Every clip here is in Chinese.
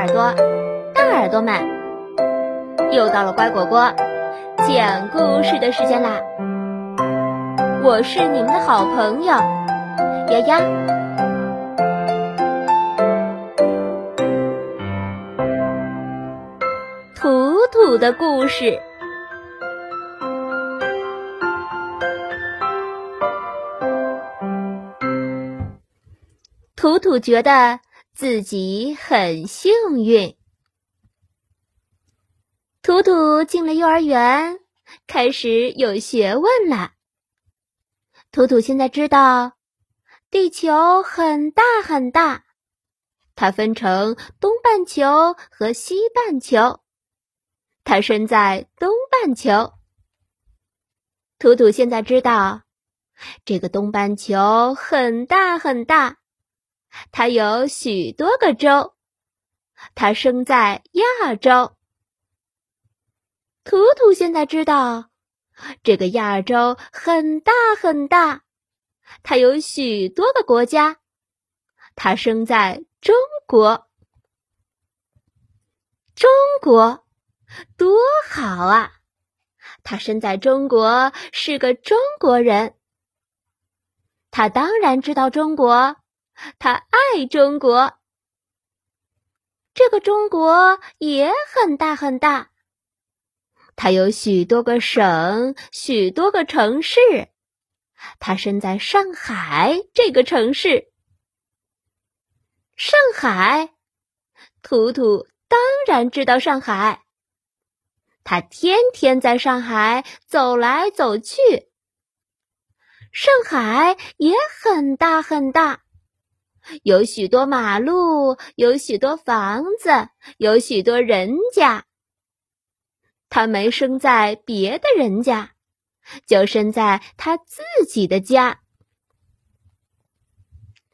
耳朵、大耳朵们，又到了乖果果讲故事的时间啦！我是你们的好朋友丫丫。图图的故事。图图觉得自己很幸运。图图进了幼儿园，开始有学问了。图图现在知道，地球很大很大，它分成东半球和西半球。它身在东半球。图图现在知道，这个东半球很大很大。它有许多个州，它生在亚洲。图图现在知道，这个亚洲很大很大，它有许多个国家，它生在中国。中国多好啊！他生在中国，是个中国人。他当然知道中国。他爱中国，这个中国也很大很大，它有许多个省，许多个城市。他生在上海这个城市，上海，图图当然知道上海。他天天在上海走来走去，上海也很大很大。有许多马路，有许多房子，有许多人家。他没生在别的人家，就生在他自己的家。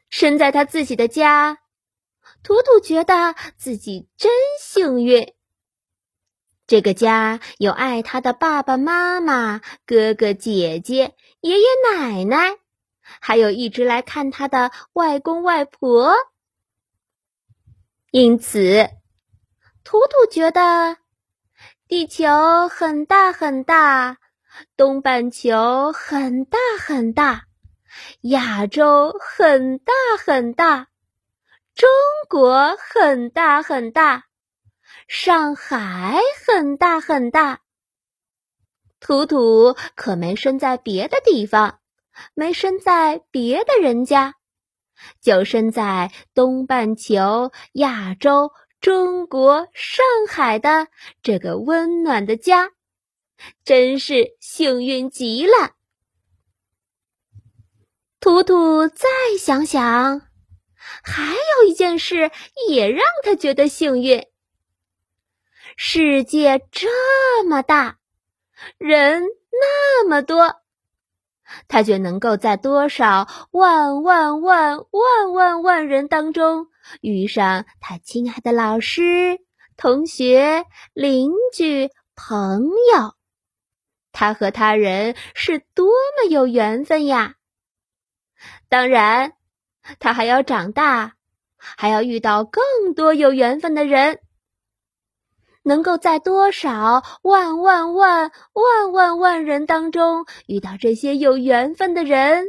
生在他自己的家，图图觉得自己真幸运。这个家有爱他的爸爸妈妈、哥哥姐姐、爷爷奶奶。还有一直来看他的外公外婆，因此，图图觉得地球很大很大，东半球很大很大，亚洲很大很大，中国很大很大，上海很大很大。图图可没生在别的地方。没生在别的人家，就生在东半球、亚洲、中国、上海的这个温暖的家，真是幸运极了。图图再想想，还有一件事也让他觉得幸运：世界这么大，人那么多。他却能够在多少万万万万万万人当中遇上他亲爱的老师、同学、邻居、朋友，他和他人是多么有缘分呀！当然，他还要长大，还要遇到更多有缘分的人。能够在多少万万万万万万人当中遇到这些有缘分的人，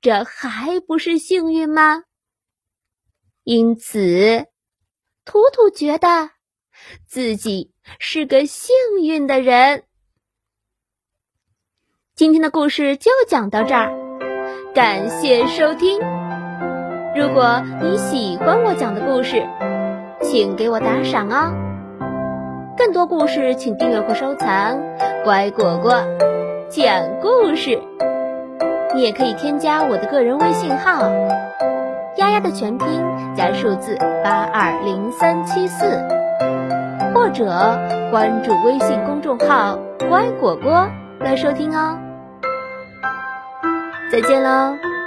这还不是幸运吗？因此，图图觉得自己是个幸运的人。今天的故事就讲到这儿，感谢收听。如果你喜欢我讲的故事，请给我打赏哦。更多故事，请订阅或收藏。乖果果讲故事，你也可以添加我的个人微信号“丫丫”的全拼加数字八二零三七四，或者关注微信公众号“乖果果”来收听哦。再见喽。